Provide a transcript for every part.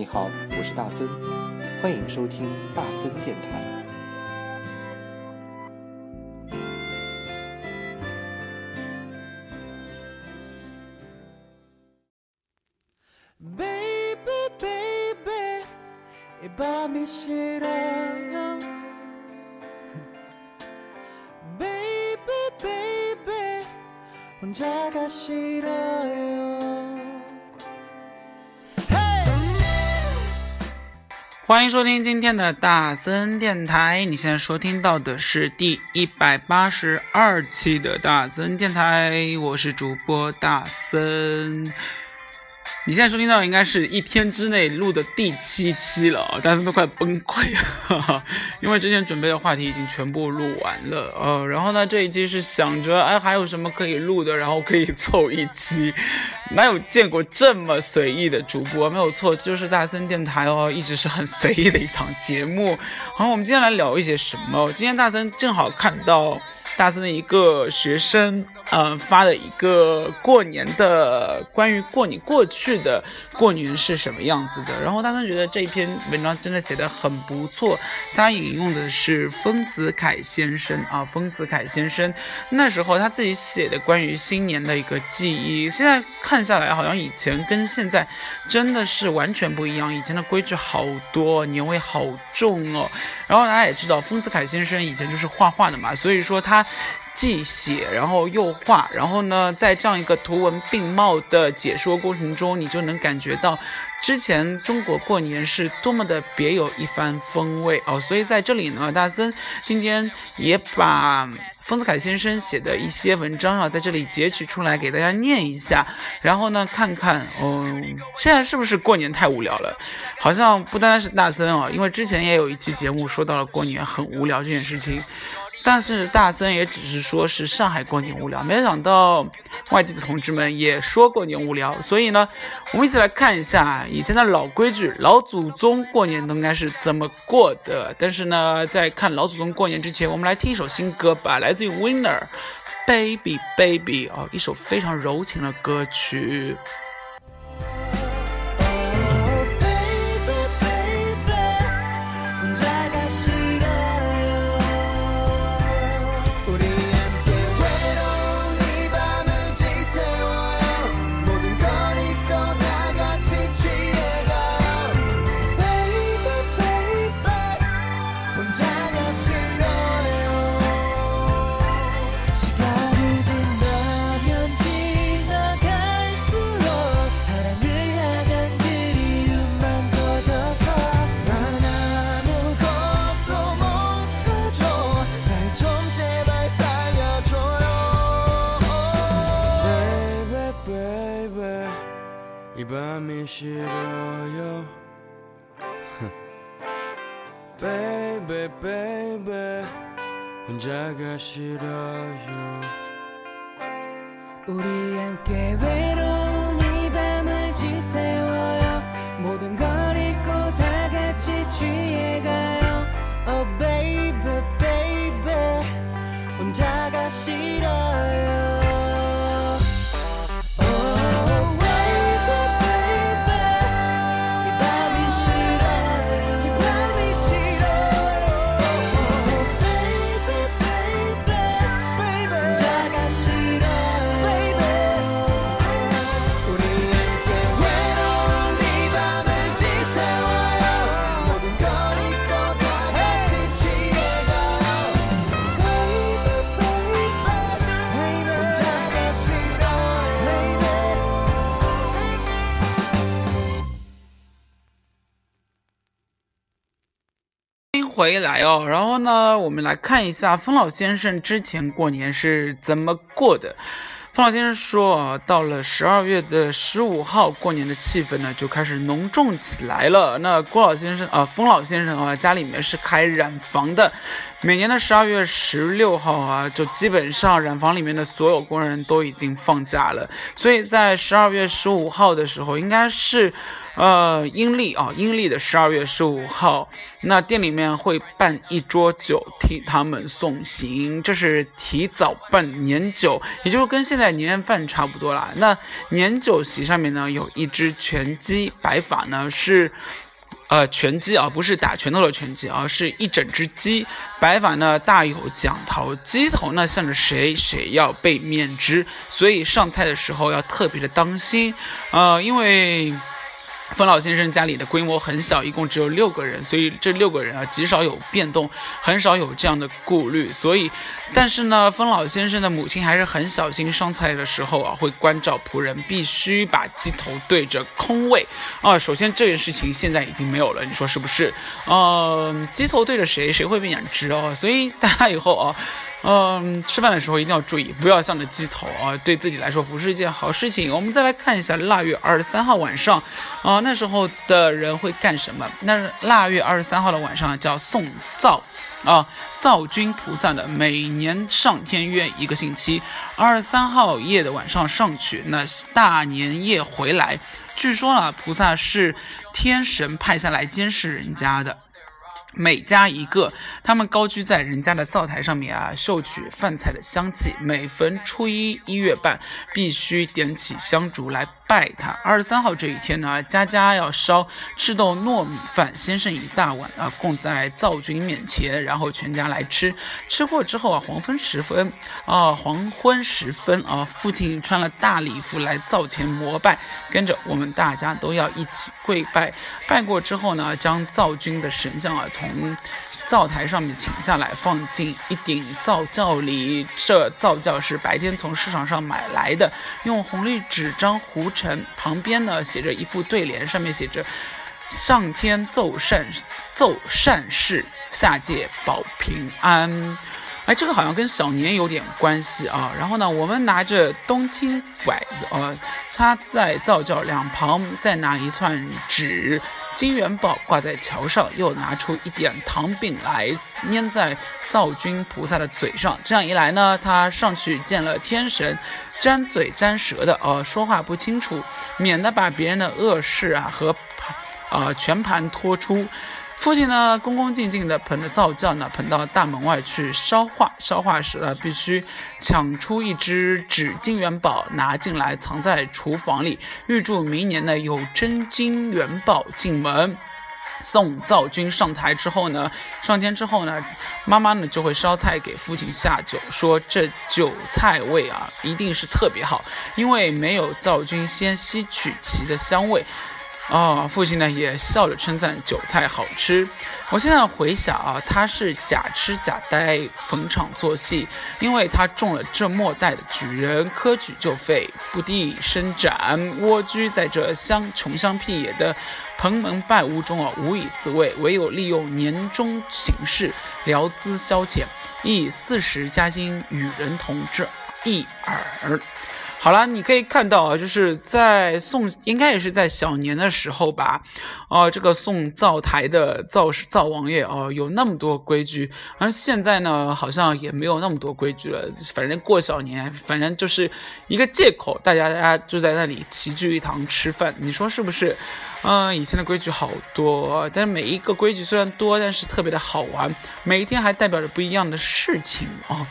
你好，我是大森，欢迎收听大森电台。欢迎收听今天的大森电台，你现在收听到的是第一百八十二期的大森电台，我是主播大森。你现在收听到应该是一天之内录的第七期了，大家都快崩溃了，因为之前准备的话题已经全部录完了，呃，然后呢这一期是想着哎还有什么可以录的，然后可以凑一期，哪有见过这么随意的主播？没有错，就是大森电台哦，一直是很随意的一档节目。好，我们今天来聊一些什么？今天大森正好看到。大森的一个学生，呃，发了一个过年的关于过年过去的过年是什么样子的。然后大森觉得这一篇文章真的写得很不错。他引用的是丰子恺先生啊，丰子恺先生那时候他自己写的关于新年的一个记忆。现在看看下来，好像以前跟现在真的是完全不一样。以前的规矩好多，年味好重哦。然后大家也知道，丰子恺先生以前就是画画的嘛，所以说他。既写，然后又画，然后呢，在这样一个图文并茂的解说过程中，你就能感觉到之前中国过年是多么的别有一番风味哦。所以在这里呢，大森今天也把丰子恺先生写的一些文章啊，在这里截取出来给大家念一下，然后呢，看看嗯，现在是不是过年太无聊了？好像不单单是大森啊，因为之前也有一期节目说到了过年很无聊这件事情。但是大森也只是说是上海过年无聊，没想到外地的同志们也说过年无聊。所以呢，我们一起来看一下以前的老规矩，老祖宗过年都应该是怎么过的。但是呢，在看老祖宗过年之前，我们来听一首新歌吧，来自于 Winner Baby Baby 啊，一首非常柔情的歌曲。 혼자가 싫어요. 우리 함께 외로운 이 밤을 지새워 回来哦，然后呢，我们来看一下风老先生之前过年是怎么过的。方老先生说，到了十二月的十五号，过年的气氛呢就开始浓重起来了。那郭老先生啊，风老先生啊，家里面是开染房的，每年的十二月十六号啊，就基本上染房里面的所有工人都已经放假了，所以在十二月十五号的时候，应该是呃，阴历啊，阴历的十二月十五号，那店里面会办一桌酒替他们送行，这是提早办年酒，也就是跟现在年夜饭差不多啦。那年酒席上面呢，有一只全鸡，摆法呢是。呃，拳击啊，不是打拳头的拳击而是一整只鸡。摆法呢大有讲头，鸡头呢向着谁，谁要被面之，所以上菜的时候要特别的当心。呃，因为。冯老先生家里的规模很小，一共只有六个人，所以这六个人啊极少有变动，很少有这样的顾虑。所以，但是呢，冯老先生的母亲还是很小心上菜的时候啊，会关照仆人必须把鸡头对着空位啊。首先这件事情现在已经没有了，你说是不是？嗯，鸡头对着谁，谁会被眼直哦。所以大家以后啊。嗯，吃饭的时候一定要注意，不要向着鸡头啊，对自己来说不是一件好事情。我们再来看一下腊月二十三号晚上，啊，那时候的人会干什么？那腊月二十三号的晚上叫送灶，啊，灶君菩萨的每年上天约一个星期，二十三号夜的晚上上去，那大年夜回来。据说啊，菩萨是天神派下来监视人家的。每家一个，他们高居在人家的灶台上面啊，嗅取饭菜的香气。每逢初一一月半，必须点起香烛来拜他。二十三号这一天呢，家家要烧赤豆糯米饭，先生一大碗啊，供在灶君面前，然后全家来吃。吃过之后啊，黄昏时分啊，黄昏时分啊，父亲穿了大礼服来灶前膜拜，跟着我们大家都要一起跪拜。拜过之后呢，将灶君的神像啊。从灶台上面请下来，放进一顶灶轿里。这灶轿是白天从市场上买来的，用红绿纸张糊成。旁边呢写着一副对联，上面写着“上天奏善奏善事，下界保平安”。哎，这个好像跟小年有点关系啊。然后呢，我们拿着冬青拐子啊，插在灶轿两旁，再拿一串纸。金元宝挂在桥上，又拿出一点糖饼来粘在灶君菩萨的嘴上。这样一来呢，他上去见了天神，沾嘴沾舌的，呃，说话不清楚，免得把别人的恶事啊和啊全盘托出。父亲呢，恭恭敬敬地捧着灶轿呢，捧到大门外去烧化。烧化时呢，必须抢出一只纸金元宝拿进来，藏在厨房里，预祝明年呢有真金元宝进门。送灶君上台之后呢，上天之后呢，妈妈呢就会烧菜给父亲下酒，说这酒菜味啊，一定是特别好，因为没有灶君先吸取其的香味。啊，父亲呢也笑着称赞韭菜好吃。我现在回想啊，他是假痴假呆逢场作戏，因为他中了这末代的举人，科举就废，不地伸展，蜗居在这乡穷乡僻野的蓬门败屋中啊，无以自慰，唯有利用年终形式聊资消遣，以四十加薪与人同之一耳。好了，你可以看到啊，就是在送，应该也是在小年的时候吧，哦，这个送灶台的灶灶王爷哦，有那么多规矩，而现在呢，好像也没有那么多规矩了。反正过小年，反正就是一个借口，大家大家就在那里齐聚一堂吃饭，你说是不是？嗯，以前的规矩好多，但是每一个规矩虽然多，但是特别的好玩，每一天还代表着不一样的事情哦。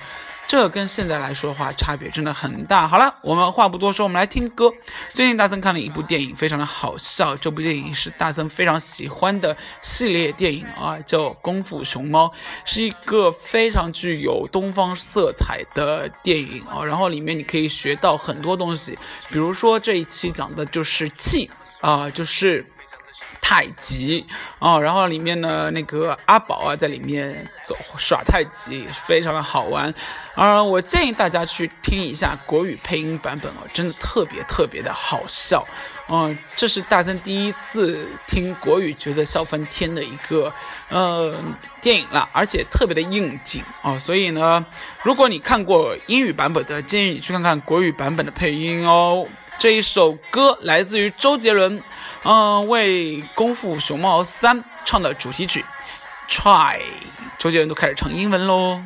这跟现在来说的话，差别真的很大。好了，我们话不多说，我们来听歌。最近大森看了一部电影，非常的好笑。这部电影是大森非常喜欢的系列电影啊，叫《功夫熊猫》，是一个非常具有东方色彩的电影啊。然后里面你可以学到很多东西，比如说这一期讲的就是气啊，就是。太极哦，然后里面呢，那个阿宝啊，在里面走耍太极，非常的好玩。啊，我建议大家去听一下国语配音版本哦，真的特别特别的好笑。嗯，这是大森第一次听国语，觉得笑翻天的一个呃电影了，而且特别的应景哦。所以呢，如果你看过英语版本的，建议你去看看国语版本的配音哦。这一首歌来自于周杰伦，嗯，为《功夫熊猫三》唱的主题曲《Try》。周杰伦都开始唱英文喽。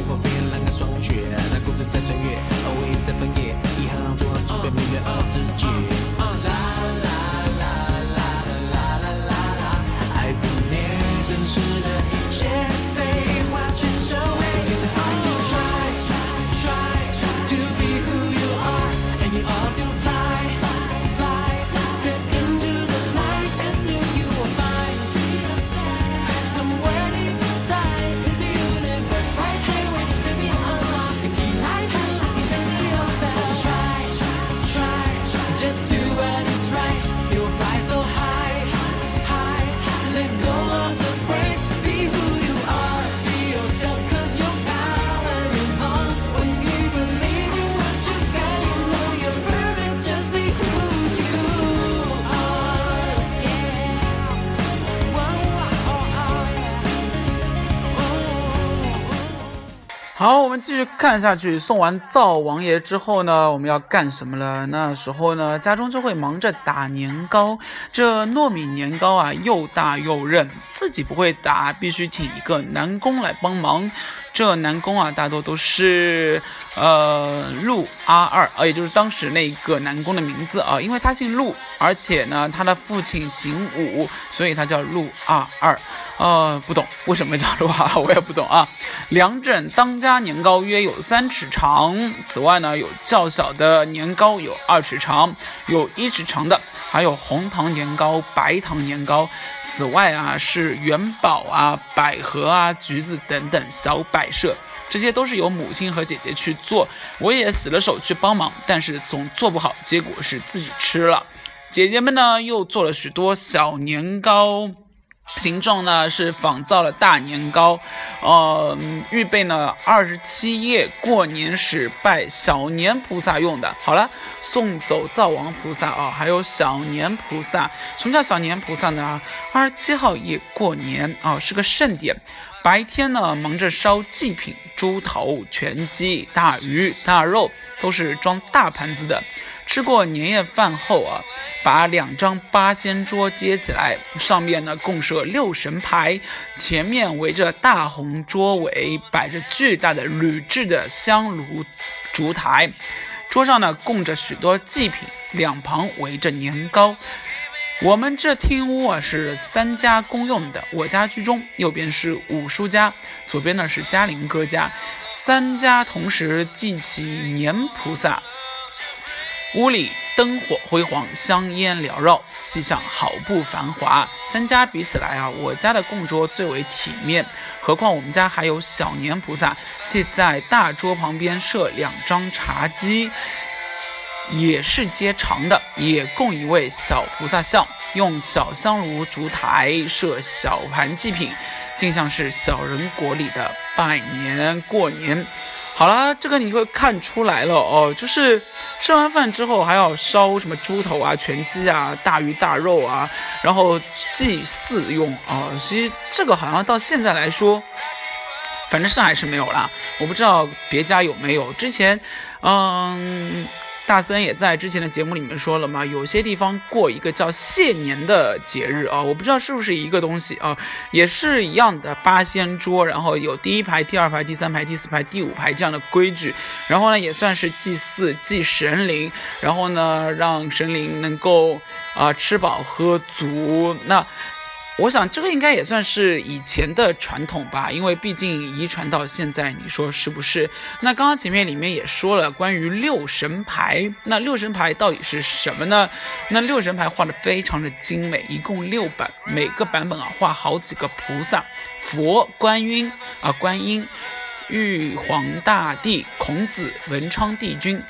people being 续看下去。送完灶王爷之后呢，我们要干什么了？那时候呢，家中就会忙着打年糕。这糯米年糕啊，又大又韧，自己不会打，必须请一个男工来帮忙。这男工啊，大多都是呃陆阿二啊，也就是当时那个男工的名字啊，因为他姓陆，而且呢，他的父亲姓武，所以他叫陆阿二。呃，不懂为什么叫陆阿二，我也不懂啊。两整当家年糕约有三尺长，此外呢，有较小的年糕有二尺长，有一尺长的。还有红糖年糕、白糖年糕，此外啊是元宝啊、百合啊、橘子等等小摆设，这些都是由母亲和姐姐去做，我也死了手去帮忙，但是总做不好，结果是自己吃了。姐姐们呢又做了许多小年糕。形状呢是仿造了大年糕，呃，预备呢二十七夜过年时拜小年菩萨用的。好了，送走灶王菩萨啊，还有小年菩萨。什么叫小年菩萨呢？二十七号夜过年啊，是个盛典。白天呢忙着烧祭品，猪头、全鸡、大鱼大肉都是装大盘子的。吃过年夜饭后啊，把两张八仙桌接起来，上面呢共设六神牌，前面围着大红桌围摆着巨大的铝制的香炉烛台，桌上呢供着许多祭品，两旁围着年糕。我们这厅屋啊是三家公用的，我家居中，右边是五叔家，左边呢是嘉玲哥家，三家同时祭起年菩萨。屋里灯火辉煌，香烟缭绕，气象好不繁华。三家比起来啊，我家的供桌最为体面。何况我们家还有小年菩萨，即在大桌旁边设两张茶几，也是接长的，也供一位小菩萨像。用小香炉烛台设小盘祭品，竟像是小人国里的拜年过年。好了，这个你会看出来了哦，就是吃完饭之后还要烧什么猪头啊、全鸡啊、大鱼大肉啊，然后祭祀用啊。其实这个好像到现在来说，反正上海是没有了，我不知道别家有没有。之前，嗯。大森也在之前的节目里面说了嘛，有些地方过一个叫谢年的节日啊，我不知道是不是一个东西啊，也是一样的八仙桌，然后有第一排、第二排、第三排、第四排、第五排这样的规矩，然后呢也算是祭祀祭神灵，然后呢让神灵能够啊吃饱喝足，那。我想这个应该也算是以前的传统吧，因为毕竟遗传到现在，你说是不是？那刚刚前面里面也说了关于六神牌，那六神牌到底是什么呢？那六神牌画的非常的精美，一共六版，每个版本啊画好几个菩萨，佛、观音啊、观音、玉皇大帝、孔子、文昌帝君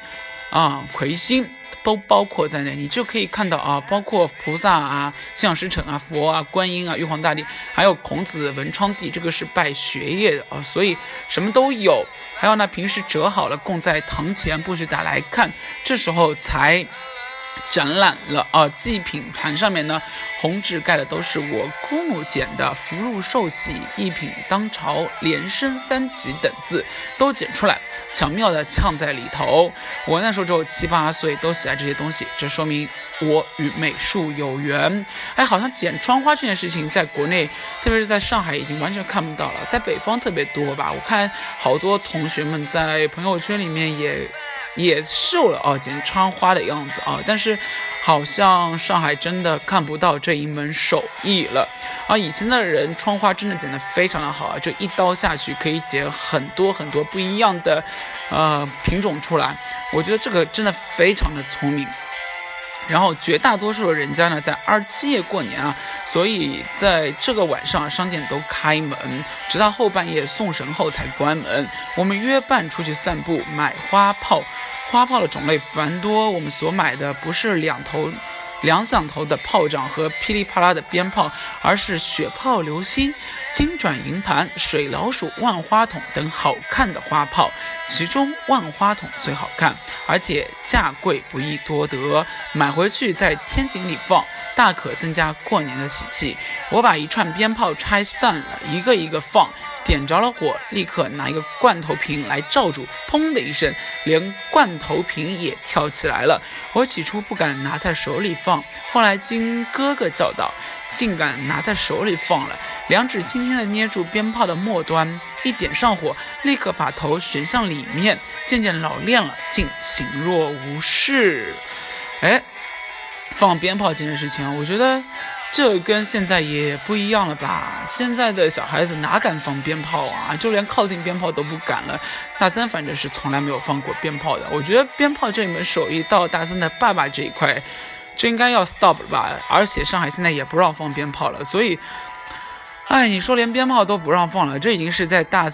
啊、魁星。都包括在内，你就可以看到啊，包括菩萨啊、信仰师承啊、佛啊、观音啊、玉皇大帝，还有孔子、文昌帝，这个是拜学业的啊，所以什么都有。还有呢，平时折好了供在堂前，不许打来看，这时候才。展览了啊，祭品盘上面呢，红纸盖的都是我姑母剪的“福禄寿喜，一品当朝，连升三级”等字，都剪出来，巧妙的嵌在里头。我那时候只有七八岁，都喜爱这些东西，这说明我与美术有缘。哎，好像剪窗花这件事情，在国内，特别是在上海，已经完全看不到了，在北方特别多吧？我看好多同学们在朋友圈里面也。也瘦了啊，剪窗花的样子啊，但是好像上海真的看不到这一门手艺了啊。以前的人窗花真的剪得非常的好啊，就一刀下去可以剪很多很多不一样的呃品种出来。我觉得这个真的非常的聪明。然后绝大多数的人家呢，在二十七夜过年啊，所以在这个晚上商店都开门，直到后半夜送神后才关门。我们约伴出去散步，买花炮。花炮的种类繁多，我们所买的不是两头、两响头的炮仗和噼里啪啦的鞭炮，而是雪炮、流星、金转银盘、水老鼠、万花筒等好看的花炮。其中万花筒最好看，而且价贵不易多得，买回去在天井里放，大可增加过年的喜气。我把一串鞭炮拆散了，一个一个放。点着了火，立刻拿一个罐头瓶来罩住，砰的一声，连罐头瓶也跳起来了。我起初不敢拿在手里放，后来经哥哥教导，竟敢拿在手里放了。两指轻轻地捏住鞭炮的末端，一点上火，立刻把头旋向里面，渐渐老练了，竟形若无事。哎，放鞭炮这件事情，我觉得。这跟现在也不一样了吧？现在的小孩子哪敢放鞭炮啊？就连靠近鞭炮都不敢了。大森反正是从来没有放过鞭炮的。我觉得鞭炮这一门手艺到大森的爸爸这一块，这应该要 stop 了吧？而且上海现在也不让放鞭炮了，所以，哎，你说连鞭炮都不让放了，这已经是在大，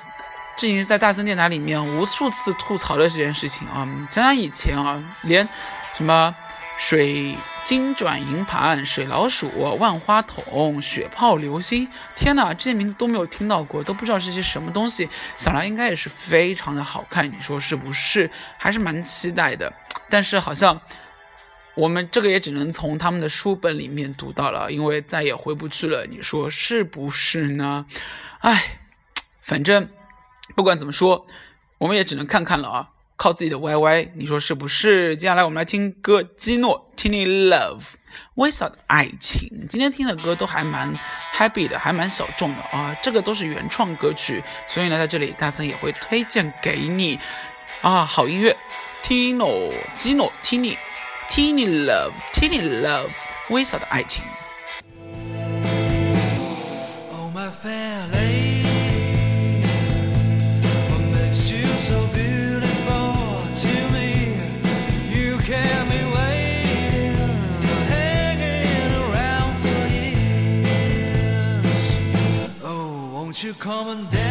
这已经是在大森电台里面无数次吐槽的这件事情啊！想想以前啊，连什么。水晶转银盘、水老鼠、万花筒、雪炮、流星，天哪，这些名字都没有听到过，都不知道是些什么东西。想来应该也是非常的好看，你说是不是？还是蛮期待的。但是好像我们这个也只能从他们的书本里面读到了，因为再也回不去了。你说是不是呢？哎，反正不管怎么说，我们也只能看看了啊。靠自己的 YY，你说是不是？接下来我们来听歌，基诺《Tiny Love》，微小的爱情。今天听的歌都还蛮 happy 的，还蛮小众的啊。这个都是原创歌曲，所以呢，在这里大森也会推荐给你啊。好音乐，Tino，基诺，Tiny，Tiny Love，Tiny Love，微小的爱情。Come and dance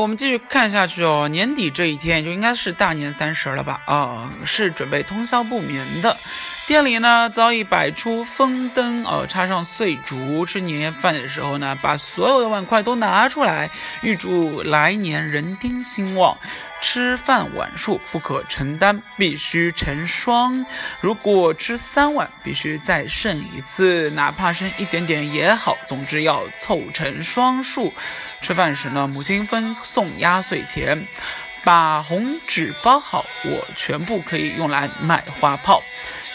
我们继续看下去哦。年底这一天就应该是大年三十了吧？啊，是准备通宵不眠的。店里呢早已摆出风灯，哦，插上碎竹。吃年夜饭的时候呢，把所有的碗筷都拿出来，预祝来年人丁兴旺。吃饭碗数不可承担，必须成双。如果吃三碗，必须再剩一次，哪怕剩一点点也好。总之要凑成双数。吃饭时呢，母亲分送压岁钱，把红纸包好，我全部可以用来买花炮。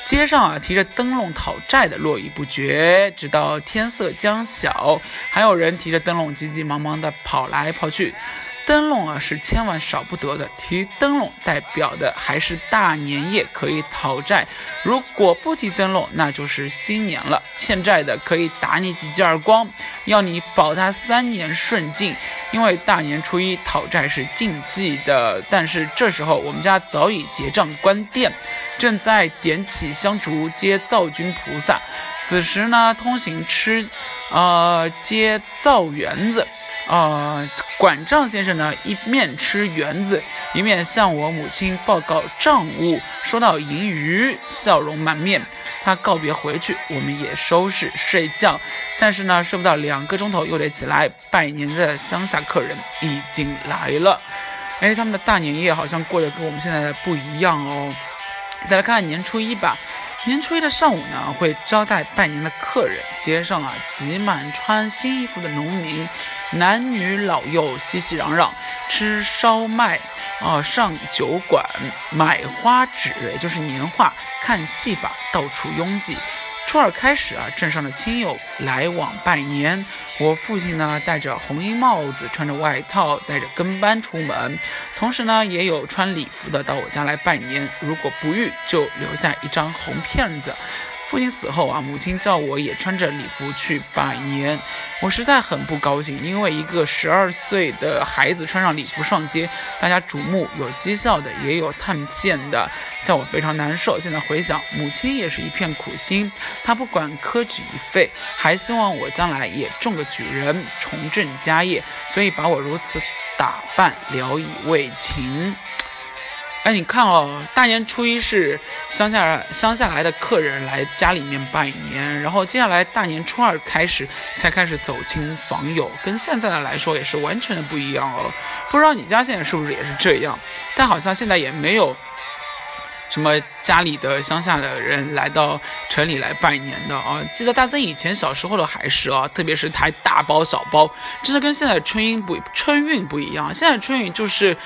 街上啊，提着灯笼讨债的络绎不绝，直到天色将晓，还有人提着灯笼急急忙忙地跑来跑去。灯笼啊是千万少不得的，提灯笼代表的还是大年夜可以讨债。如果不提灯笼，那就是新年了，欠债的可以打你几记耳光，要你保他三年顺境。因为大年初一讨债是禁忌的，但是这时候我们家早已结账关店，正在点起香烛接灶君菩萨。此时呢，通行吃，呃，接灶园子。呃，管账先生呢，一面吃园子，一面向我母亲报告账务。说到盈余，笑容满面。他告别回去，我们也收拾睡觉。但是呢，睡不到两个钟头，又得起来拜年的乡下客人已经来了。哎，他们的大年夜好像过得跟我们现在的不一样哦。再来看年初一吧。年初一的上午呢，会招待拜年的客人，街上啊挤满穿新衣服的农民，男女老幼熙熙攘攘，吃烧麦啊，上酒馆，买花纸，也就是年画，看戏法，到处拥挤。初二开始啊，镇上的亲友来往拜年。我父亲呢，戴着红缨帽子，穿着外套，带着跟班出门。同时呢，也有穿礼服的到我家来拜年。如果不遇，就留下一张红片子。父亲死后啊，母亲叫我也穿着礼服去拜年，我实在很不高兴，因为一个十二岁的孩子穿上礼服上街，大家瞩目，有讥笑的，也有叹羡的，叫我非常难受。现在回想，母亲也是一片苦心，她不管科举一废，还希望我将来也中个举人，重振家业，所以把我如此打扮，聊以慰情。哎，你看哦，大年初一是乡下乡下来的客人来家里面拜年，然后接下来大年初二开始才开始走亲访友，跟现在的来说也是完全的不一样哦。不知道你家现在是不是也是这样？但好像现在也没有什么家里的乡下的人来到城里来拜年的啊。记得大曾以前小时候的还是啊，特别是抬大包小包，真的跟现在春运不春运不一样。现在春运就是。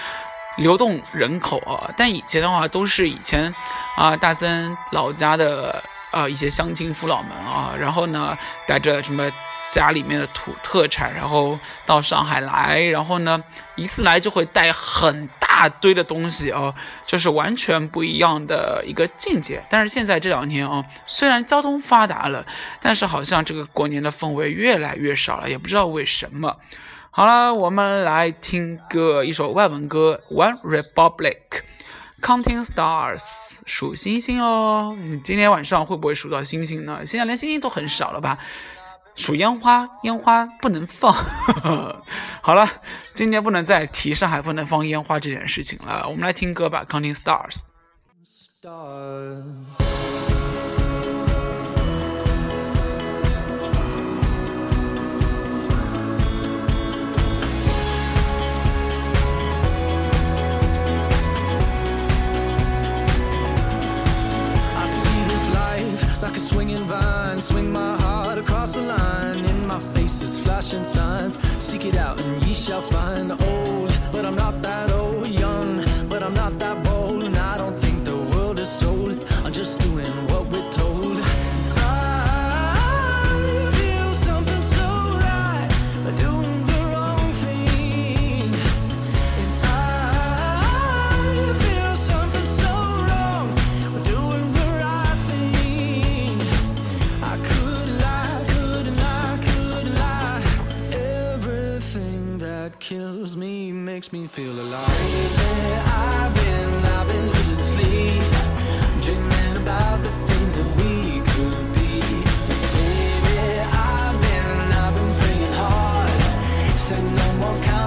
流动人口啊，但以前的话都是以前啊大森老家的啊一些乡亲父老们啊，然后呢带着什么家里面的土特产，然后到上海来，然后呢一次来就会带很大堆的东西啊，就是完全不一样的一个境界。但是现在这两年啊，虽然交通发达了，但是好像这个过年的氛围越来越少了，也不知道为什么。好了，我们来听个一首外文歌《One Republic》，Counting Stars，数星星喽。今天晚上会不会数到星星呢？现在连星星都很少了吧？数烟花，烟花不能放。好了，今天不能再提上海不能放烟花这件事情了。我们来听歌吧，《Counting Stars》。like shall find.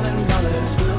diamond dollars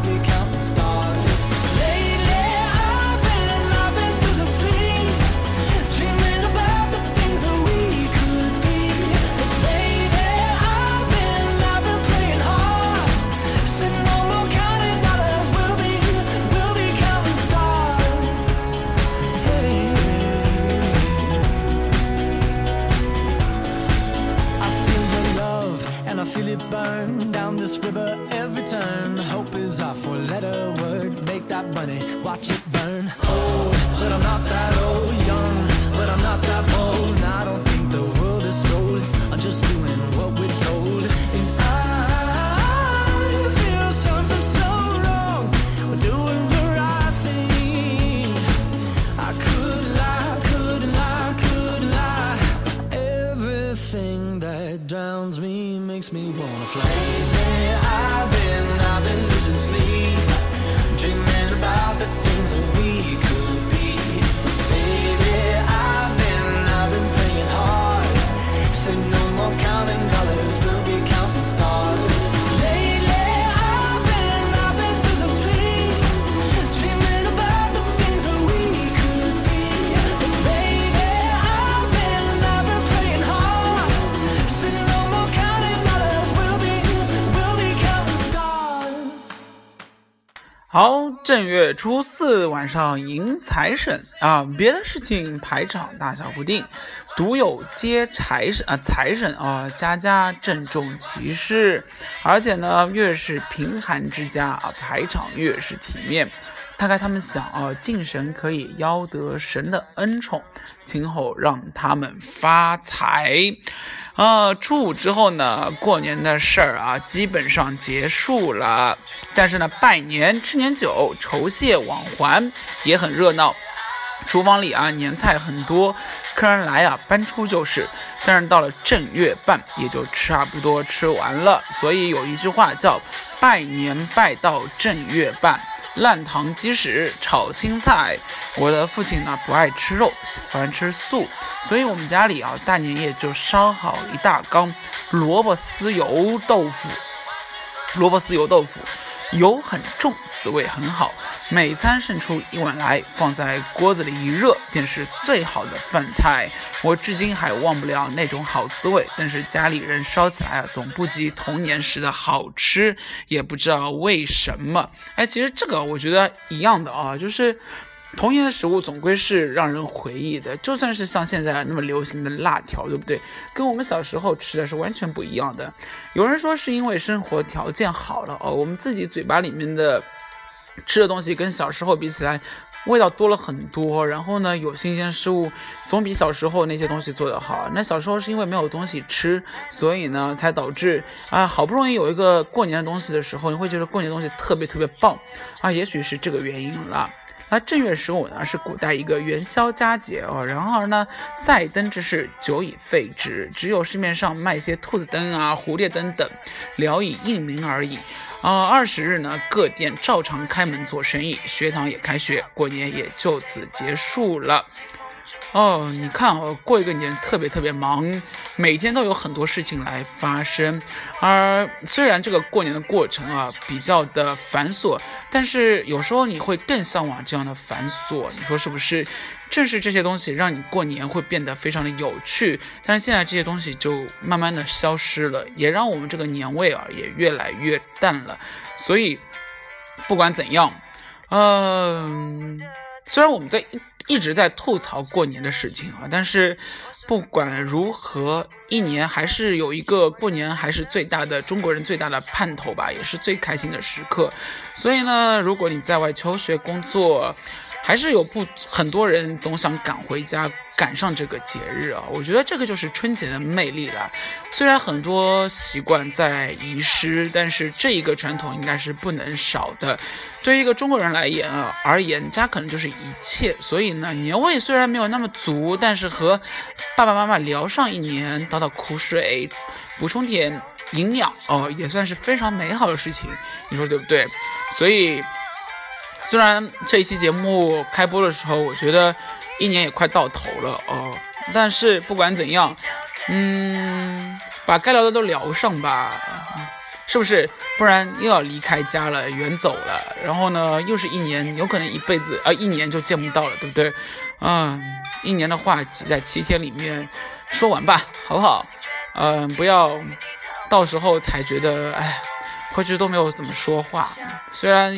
好，正月初四晚上迎财神啊，别的事情排场大小不定，独有接财神啊，财神啊，家家郑重其事，而且呢，越是贫寒之家啊，排场越是体面。大概他们想啊，敬神可以邀得神的恩宠，今后让他们发财。啊，初五之后呢，过年的事儿啊，基本上结束了。但是呢，拜年、吃年酒、酬谢往还也很热闹。厨房里啊，年菜很多，客人来啊，搬出就是。但是到了正月半，也就差不多吃完了。所以有一句话叫“拜年拜到正月半”。烂糖鸡屎炒青菜，我的父亲呢不爱吃肉，喜欢吃素，所以我们家里啊大年夜就烧好一大缸萝卜丝油豆腐，萝卜丝油豆腐。油很重，滋味很好。每餐盛出一碗来，放在锅子里一热，便是最好的饭菜。我至今还忘不了那种好滋味。但是家里人烧起来啊，总不及童年时的好吃，也不知道为什么。哎，其实这个我觉得一样的啊，就是。童年的食物总归是让人回忆的，就算是像现在那么流行的辣条，对不对？跟我们小时候吃的是完全不一样的。有人说是因为生活条件好了哦，我们自己嘴巴里面的吃的东西跟小时候比起来，味道多了很多。然后呢，有新鲜事物，总比小时候那些东西做得好。那小时候是因为没有东西吃，所以呢，才导致啊，好不容易有一个过年的东西的时候，你会觉得过年东西特别特别棒啊，也许是这个原因了。那正月十五呢，是古代一个元宵佳节哦。然而呢，赛灯之事久已废止，只有市面上卖些兔子灯啊、蝴蝶灯等，聊以应名而已。啊，二十日呢，各店照常开门做生意，学堂也开学，过年也就此结束了。哦，你看哦，过一个年特别特别忙，每天都有很多事情来发生。而虽然这个过年的过程啊比较的繁琐，但是有时候你会更向往这样的繁琐，你说是不是？正是这些东西让你过年会变得非常的有趣。但是现在这些东西就慢慢的消失了，也让我们这个年味啊也越来越淡了。所以不管怎样，嗯。虽然我们在一直在吐槽过年的事情啊，但是不管如何，一年还是有一个过年，还是最大的中国人最大的盼头吧，也是最开心的时刻。所以呢，如果你在外求学工作，还是有不很多人总想赶回家，赶上这个节日啊！我觉得这个就是春节的魅力了。虽然很多习惯在遗失，但是这一个传统应该是不能少的。对于一个中国人来言啊而言，家可能就是一切。所以呢，年味虽然没有那么足，但是和爸爸妈妈聊上一年，倒倒苦水，补充点营养哦，也算是非常美好的事情。你说对不对？所以。虽然这一期节目开播的时候，我觉得一年也快到头了哦，但是不管怎样，嗯，把该聊的都聊上吧，是不是？不然又要离开家了，远走了，然后呢，又是一年，有可能一辈子啊，一年就见不到了，对不对？嗯，一年的话挤在七天里面说完吧，好不好？嗯，不要到时候才觉得，哎，回去都没有怎么说话，虽然。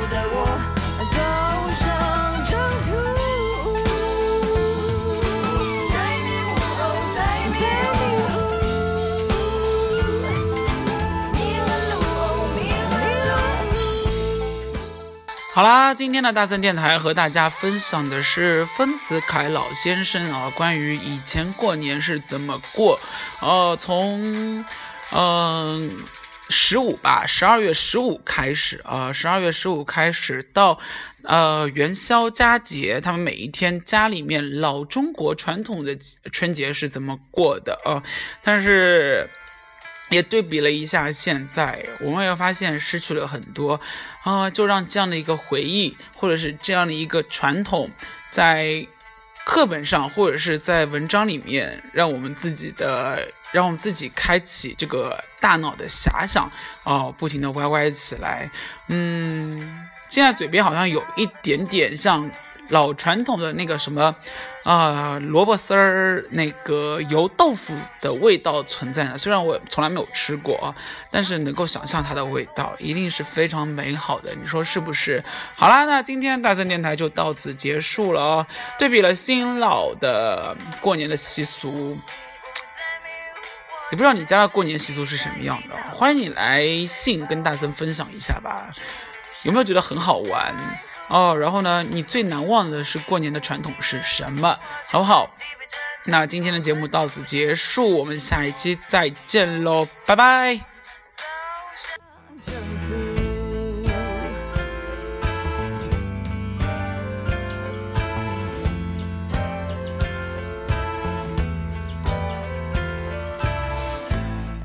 好啦，今天的大森电台和大家分享的是丰子恺老先生啊，关于以前过年是怎么过，呃，从嗯十五吧，十二月十五开始啊，十二月十五开始到呃元宵佳节，他们每一天家里面老中国传统的春节是怎么过的啊，但是。也对比了一下，现在我们也发现失去了很多，啊，就让这样的一个回忆，或者是这样的一个传统，在课本上或者是在文章里面，让我们自己的让我们自己开启这个大脑的遐想哦，不停的歪歪起来。嗯，现在嘴边好像有一点点像老传统的那个什么啊萝卜丝儿那个油豆腐的味道存在呢。虽然我从来没有吃过啊，但是能够想象它的味道，一定是非常美好的。你说是不是？好啦，那今天大森电台就到此结束了哦。对比了新老的过年的习俗。也不知道你家的过年习俗是什么样的，欢迎你来信跟大森分享一下吧。有没有觉得很好玩哦？然后呢，你最难忘的是过年的传统是什么？好不好？那今天的节目到此结束，我们下一期再见喽，拜拜。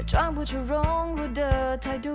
装不出融入的态度，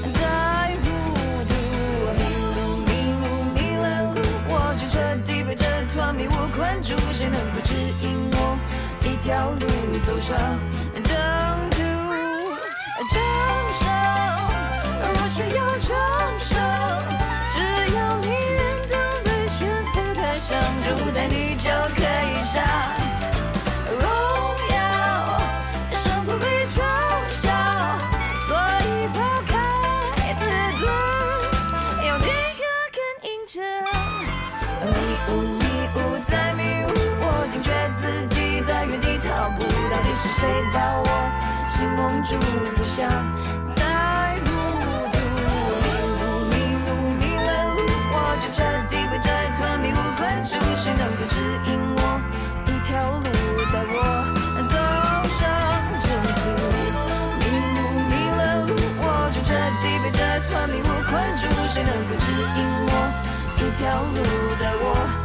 我就彻底被这团迷雾困住，谁能够指引我一条路走上正途？掌声，若需要掌声，只要你愿当被悬浮台上，就在你就可以上。迷雾迷雾在迷雾，我惊觉自己在原地踏步，到底是谁把我心蒙住？不想再糊涂，迷路迷路迷了路，我就彻底被这团迷雾困住，谁能够指引我一条路带我走上正途？迷路迷了路，我就彻底被这团迷雾困住，谁能够指引我条路的我。